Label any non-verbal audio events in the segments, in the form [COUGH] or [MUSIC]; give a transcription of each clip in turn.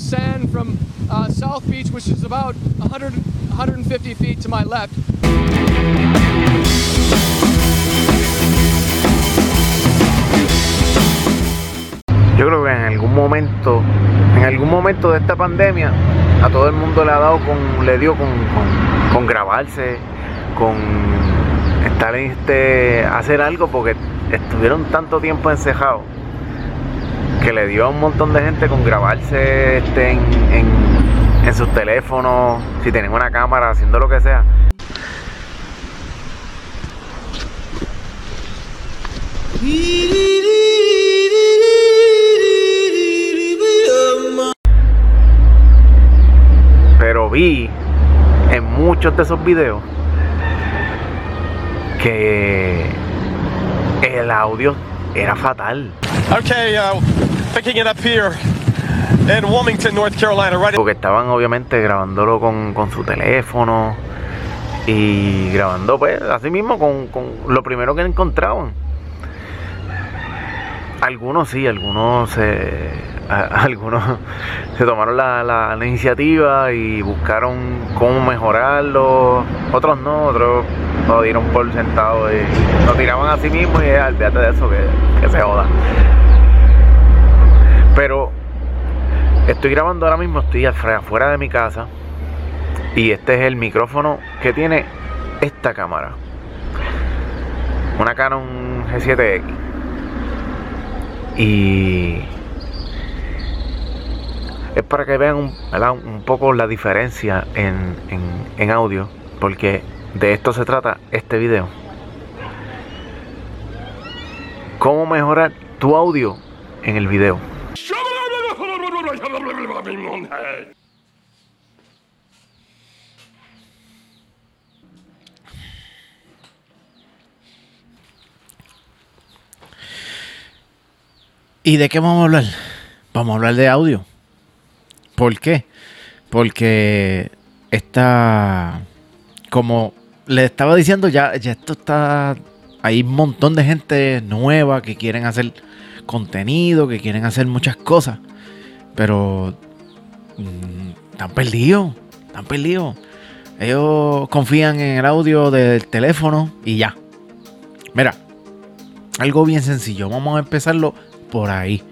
sand from uh, South Beach, which is about 100, 150 feet to my left. Yo creo que en algún momento, en algún momento de esta pandemia, a todo el mundo le ha dado con, le dio con, con, con grabarse, con estar en este, hacer algo porque estuvieron tanto tiempo encejados que le dio a un montón de gente con grabarse este, en, en, en sus teléfonos, si tienen una cámara, haciendo lo que sea. Pero vi en muchos de esos videos que el audio era fatal. Okay, uh, Porque estaban obviamente grabándolo con, con su teléfono y grabando pues así mismo con, con lo primero que encontraban. Algunos sí, algunos se, [LAUGHS] algunos se tomaron la, la- iniciativa y buscaron cómo mejorarlo. Otros no, otros lo dieron por sentado y lo tiraban a sí mismo y eh, olvídate de eso, que, que se joda. Pero estoy grabando ahora mismo, estoy afuera de mi casa y este es el micrófono que tiene esta cámara. Una Canon G7X. Y es para que vean un, un poco la diferencia en, en, en audio, porque de esto se trata este video. Cómo mejorar tu audio en el video. ¿Y de qué vamos a hablar? Vamos a hablar de audio. ¿Por qué? Porque esta, como le estaba diciendo, ya, ya esto está, hay un montón de gente nueva que quieren hacer contenido, que quieren hacer muchas cosas, pero mm, están perdidos, están perdidos. Ellos confían en el audio del teléfono y ya. Mira, algo bien sencillo. Vamos a empezarlo por ahí.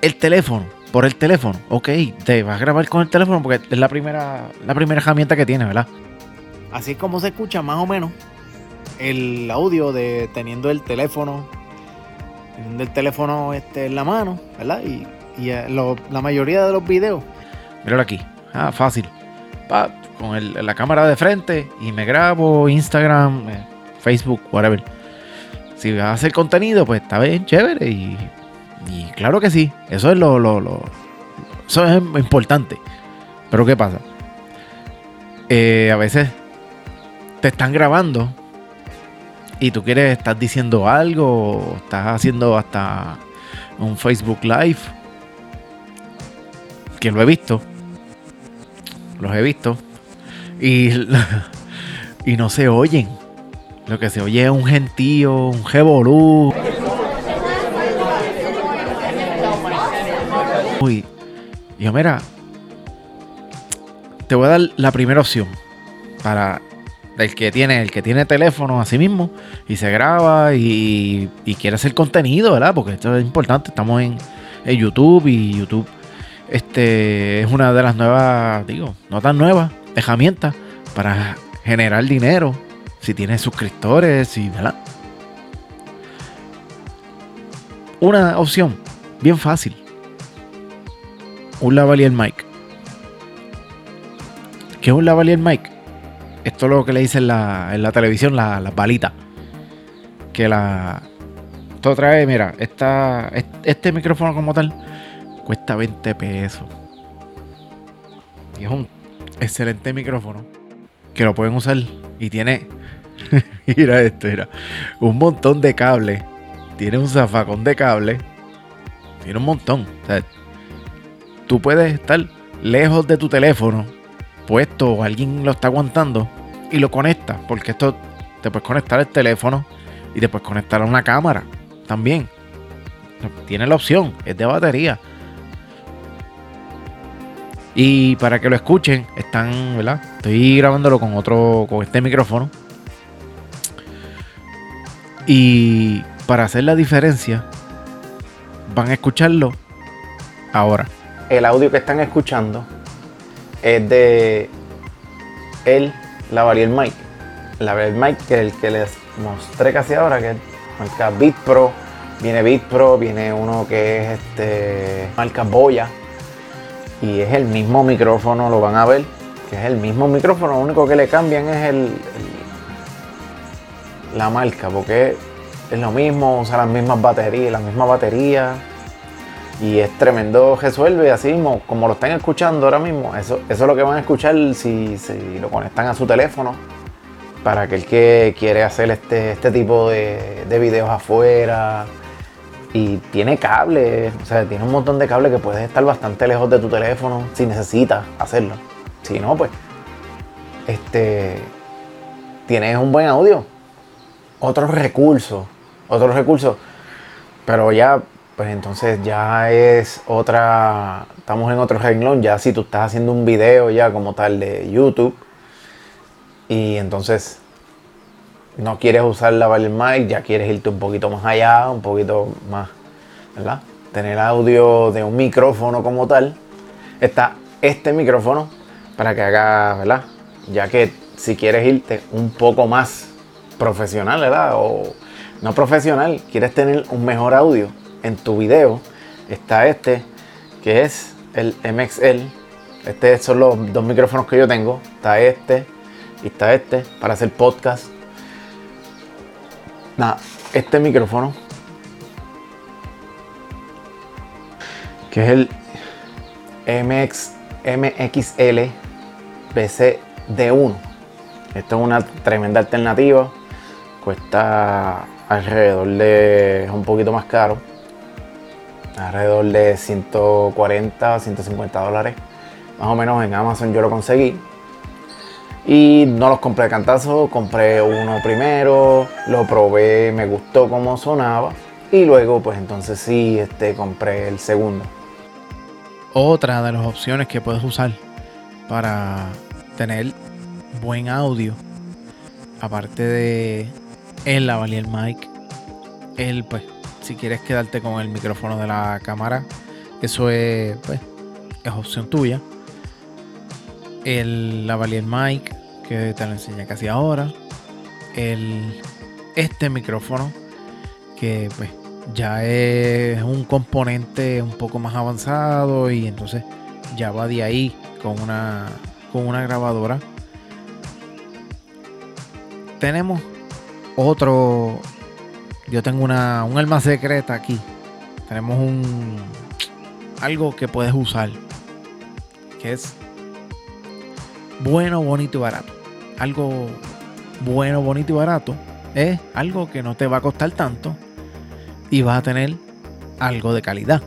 El teléfono, por el teléfono. Ok, te vas a grabar con el teléfono porque es la primera, la primera herramienta que tienes, ¿verdad? Así es como se escucha más o menos el audio de teniendo el teléfono, teniendo el teléfono este, en la mano, ¿verdad? Y, eh, la mayoría de los videos. Míralo aquí. Ah, fácil. Con la cámara de frente y me grabo Instagram, eh, Facebook, whatever si vas a hacer contenido, pues está bien, chévere. Y, y claro que sí, eso es lo, lo- lo- eso es importante. Pero ¿qué pasa? Eh, a veces te están grabando y tú quieres, estás diciendo algo, estás haciendo hasta un Facebook Live. Que lo he visto. Los he visto. Y, [LAUGHS] y no se oyen. Lo que se oye es un gentío, un revolú. Uy, yo mira, te voy a dar la primera opción para el que tiene, el que tiene teléfono así mismo y se graba y, y quiere hacer contenido, ¿verdad? Porque esto es importante. Estamos en, en YouTube y YouTube este es una de las nuevas, digo, no tan nuevas herramientas para generar dinero si tienes suscriptores y ¿verdad? Una opción bien fácil. Un lavalier mic. ¿Qué es un lavalier mic? Esto es lo que le dicen en la, en la televisión, la- las balitas. Que la. Esto trae, mira, esta, est- este micrófono como tal cuesta 20 pesos. Y es un excelente micrófono que lo pueden usar y tiene [LAUGHS] mira esto, mira. Un montón de cables. Tiene un zafacón de cable. Tiene un montón. O sea, tú puedes estar lejos de tu teléfono, puesto o alguien lo está aguantando y lo conecta. Porque esto te puedes conectar el teléfono y te puedes conectar a una cámara también. Tiene la opción, es de batería. Y para que lo escuchen, están, ¿verdad? Estoy grabándolo con otro, con este micrófono. Y para hacer la diferencia, van a escucharlo ahora. El audio que están escuchando es de él, la Valier Mike. La Valier Mike, que el que les mostré casi ahora, que es marca Beat Pro. Viene Beat Pro, viene uno que es este marca Boya. Y es el mismo micrófono, lo van a ver, que es el mismo micrófono, lo único que le cambian es el, el- la marca, porque es lo mismo, usa las mismas baterías, la misma batería. Y es tremendo, resuelve así mismo, como lo están escuchando ahora mismo. Eso, eso es lo que van a escuchar si, si lo conectan a su teléfono. Para aquel que quiere hacer este, este tipo de, de videos afuera. Y tiene cable, o sea, tiene un montón de cable que puedes estar bastante lejos de tu teléfono si necesitas hacerlo. Si no, pues, este, tienes un buen audio. Otros recursos, otros recursos. Pero ya, pues entonces ya es otra, estamos en otro renglón, ya si tú estás haciendo un video ya como tal de YouTube y entonces no quieres usar la Mic, ya quieres irte un poquito más allá, un poquito más, ¿verdad? Tener audio de un micrófono como tal. Está este micrófono para que haga, ¿verdad? Ya que si quieres irte un poco más profesional, ¿verdad? O no profesional, quieres tener un mejor audio en tu video, está este, que es el MXL. Estos son los dos micrófonos que yo tengo. Está este y está este para hacer podcast. Este micrófono, que es el MX, MXL BCD1. Esto es una tremenda alternativa. Cuesta alrededor de. un poquito más caro. Alrededor de 140, 150 dólares. Más o menos en Amazon yo lo conseguí. Y no los compré de cantazo, compré uno primero, lo probé, me gustó cómo sonaba. Y luego, pues entonces sí, este, compré el segundo. Otra de las opciones que puedes usar para tener buen audio, aparte de el lavalier mic, el pues, si quieres quedarte con el micrófono de la cámara, eso es, pues, es opción tuya. El lavalier mic, que te lo enseñé casi ahora. El, este micrófono, que pues ya es un componente un poco más avanzado y entonces ya va de ahí con una, con una grabadora. Tenemos otro, yo tengo una, un alma secreta aquí. Tenemos un algo que puedes usar que es bueno, bonito y barato. Algo bueno, bonito y barato es algo que no te va a costar tanto y vas a tener algo de calidad.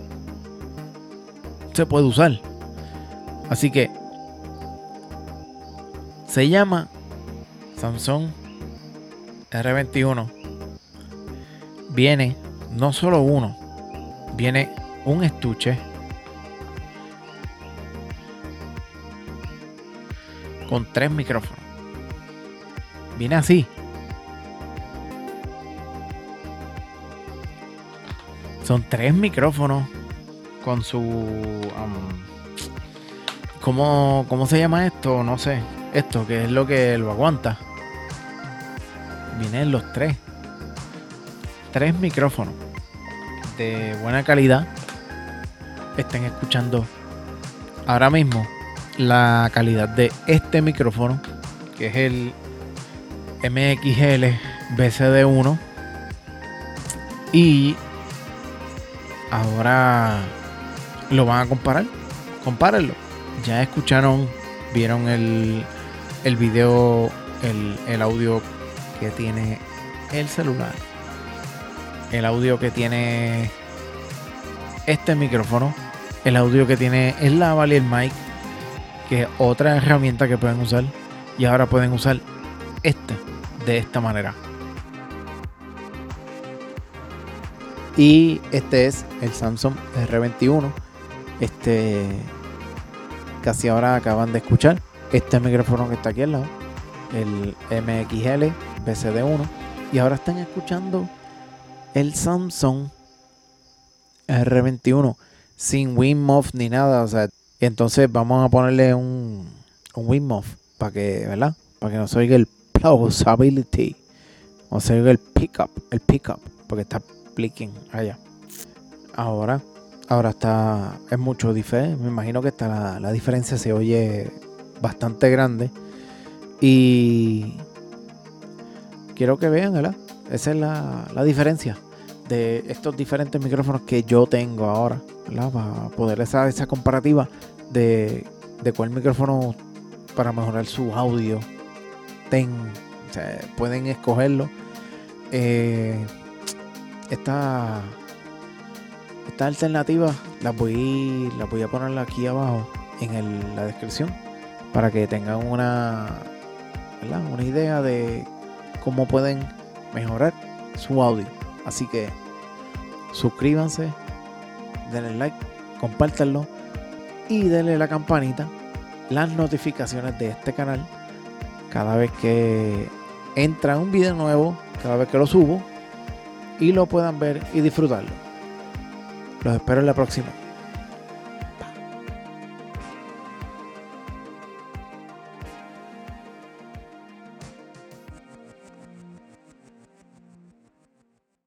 Se puede usar. Así que se llama Samsung R21. Viene no solo uno, viene un estuche con tres micrófonos. Viene así. Son tres micrófonos con su... ¿cómo, ¿Cómo se llama esto? No sé. Esto, que es lo que lo aguanta. Vienen los tres. Tres micrófonos de buena calidad. Estén escuchando ahora mismo la calidad de este micrófono, que es el MXL BCD1. Y ahora lo van a comparar. Compárenlo. Ya escucharon, vieron el, el video, el, el audio que tiene el celular. El audio que tiene este micrófono. El audio que tiene el lavalier mic. Que es otra herramienta que pueden usar. Y ahora pueden usar este de esta manera. Y este es el Samsung R21. Este casi ahora acaban de escuchar este micrófono que está aquí al lado, el MXL BCD1. Y ahora están escuchando el Samsung R21 sin WinMoff ni nada. O sea, entonces vamos a ponerle un, un WinMoff para que, ¿verdad? Para que no se oiga el plausibility. O se oiga el pickup, el pickup, porque está plicking allá. Ahora, ahora está, es mucho diferente. Me imagino que está la, la diferencia se oye bastante grande. Y quiero que vean, ¿verdad? Esa es la, la diferencia de estos diferentes micrófonos que yo tengo ahora. Para poder hacer esa comparativa de, de cuál micrófono para mejorar su audio pueden escogerlo. Eh, esta, esta alternativa las voy, voy a poner aquí abajo en el- la descripción para que tengan una, una idea de cómo pueden mejorar su audio. Así que suscríbanse, denle like, compártanlo y denle la campanita, las notificaciones de este canal cada vez que entra un video nuevo, cada vez que lo subo y lo puedan ver y disfrutarlo. Los espero en la próxima.